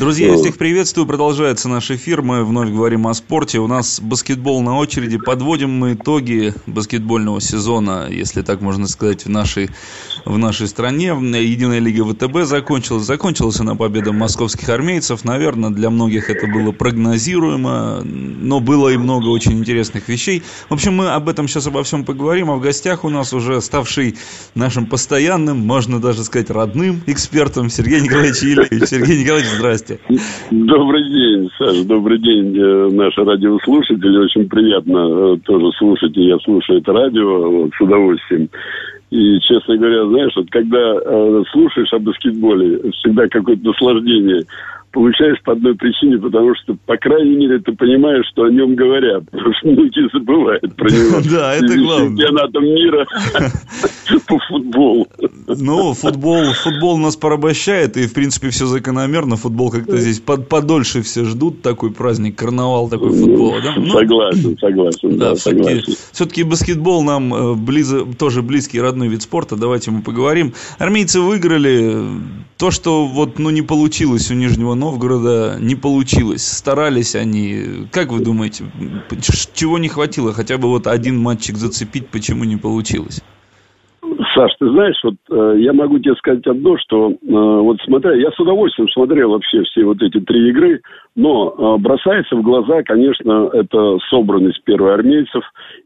Друзья, я всех приветствую. Продолжается наш эфир. Мы вновь говорим о спорте. У нас баскетбол на очереди. Подводим мы итоги баскетбольного сезона, если так можно сказать, в нашей, в нашей стране. Единая лига ВТБ закончилась. Закончилась она победа московских армейцев. Наверное, для многих это было прогнозируемо, но было и много очень интересных вещей. В общем, мы об этом сейчас обо всем поговорим. А в гостях у нас уже ставший нашим постоянным, можно даже сказать, родным экспертом Сергей Николаевич Ильич. Сергей Николаевич, здрасте. Здравствуйте. Добрый день, Саша, добрый день, э, наши радиослушатели. Очень приятно э, тоже слушать, и я слушаю это радио вот, с удовольствием. И, честно говоря, знаешь, вот когда э, слушаешь о баскетболе, всегда какое-то наслаждение получаешь по одной причине, потому что, по крайней мере, ты понимаешь, что о нем говорят. Потому что многие забывают про него. Да, это главное. Чемпионатом мира по футболу. Ну, футбол, футбол нас порабощает, и, в принципе, все закономерно. Футбол как-то здесь под, подольше все ждут, такой праздник, карнавал такой футбола. Да? Ну, согласен, согласен. Да, да все-таки, все-таки баскетбол нам э, близо, тоже близкий родной вид спорта. Давайте мы поговорим. Армейцы выиграли. То, что вот ну, не получилось у Нижнего Новгорода не получилось. Старались они. Как вы думаете, чего не хватило? Хотя бы вот один матчик зацепить, почему не получилось? Саш, ты знаешь, вот э, я могу тебе сказать одно, что э, вот смотря, я с удовольствием смотрел вообще все вот эти три игры, но э, бросается в глаза, конечно, это собранность первоармейцев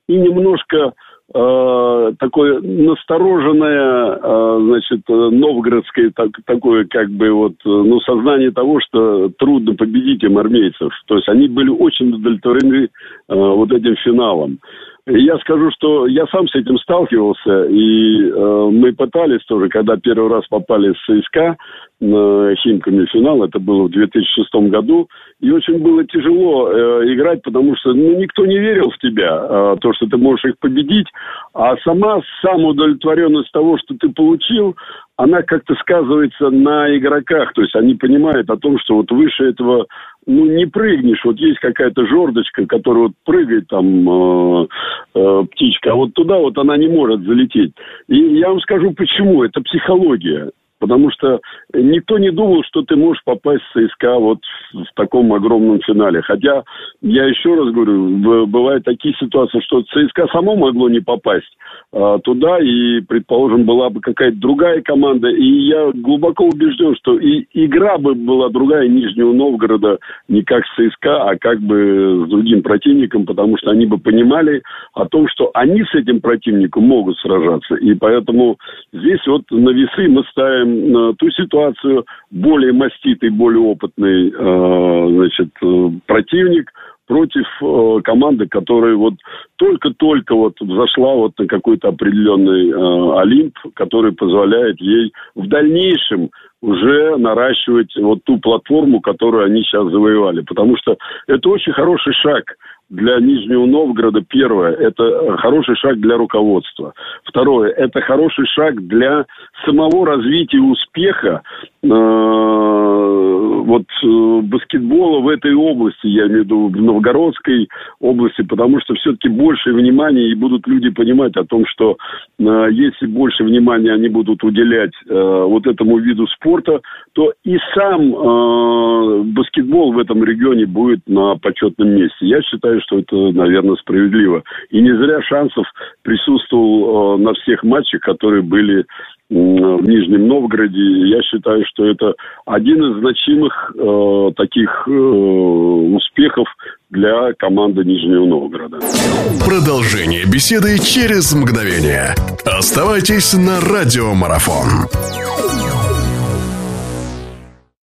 и немножко э, такое настороженное, э, значит, новгородское так, такое как бы вот, э, ну, сознание того, что трудно победить им армейцев. То есть они были очень удовлетворены вот этим финалом. Я скажу, что я сам с этим сталкивался, и мы пытались тоже, когда первый раз попали с на Химками финал, это было в 2006 году, и очень было тяжело э, играть, потому что ну, никто не верил в тебя, э, то, что ты можешь их победить, а сама самоудовлетворенность того, что ты получил, она как-то сказывается на игроках, то есть они понимают о том, что вот выше этого ну, не прыгнешь. Вот есть какая-то жердочка, которая вот прыгает там э, э, птичка, а вот туда вот она не может залететь. И я вам скажу почему. Это психология. Потому что никто не думал, что ты можешь попасть в ЦСКА вот в таком огромном финале. Хотя, я еще раз говорю, бывают такие ситуации, что ЦСКА само могло не попасть а, туда, и, предположим, была бы какая-то другая команда. И я глубоко убежден, что и игра бы была другая Нижнего Новгорода не как с ЦСКА, а как бы с другим противником, потому что они бы понимали о том, что они с этим противником могут сражаться. И поэтому здесь вот на весы мы ставим ту ситуацию, более маститый, более опытный э, значит, э, противник против э, команды, которая вот только-только вот взошла вот на какой-то определенный Олимп, который позволяет ей в дальнейшем уже наращивать вот ту платформу, которую они сейчас завоевали. Потому что это очень хороший шаг для Нижнего Новгорода. Первое, это хороший шаг для руководства. Второе, это хороший шаг для самого развития успеха вот э, баскетбола в этой области, я имею в виду в Новгородской области, потому что все-таки больше внимания и будут люди понимать о том, что э, если больше внимания они будут уделять э, вот этому виду спорта, то и сам э, баскетбол в этом регионе будет на почетном месте. Я считаю, что это, наверное, справедливо. И не зря шансов присутствовал э, на всех матчах, которые были в Нижнем Новгороде. Я считаю, что это один из значимых э, таких э, успехов для команды Нижнего Новгорода. Продолжение беседы через мгновение. Оставайтесь на радиомарафон.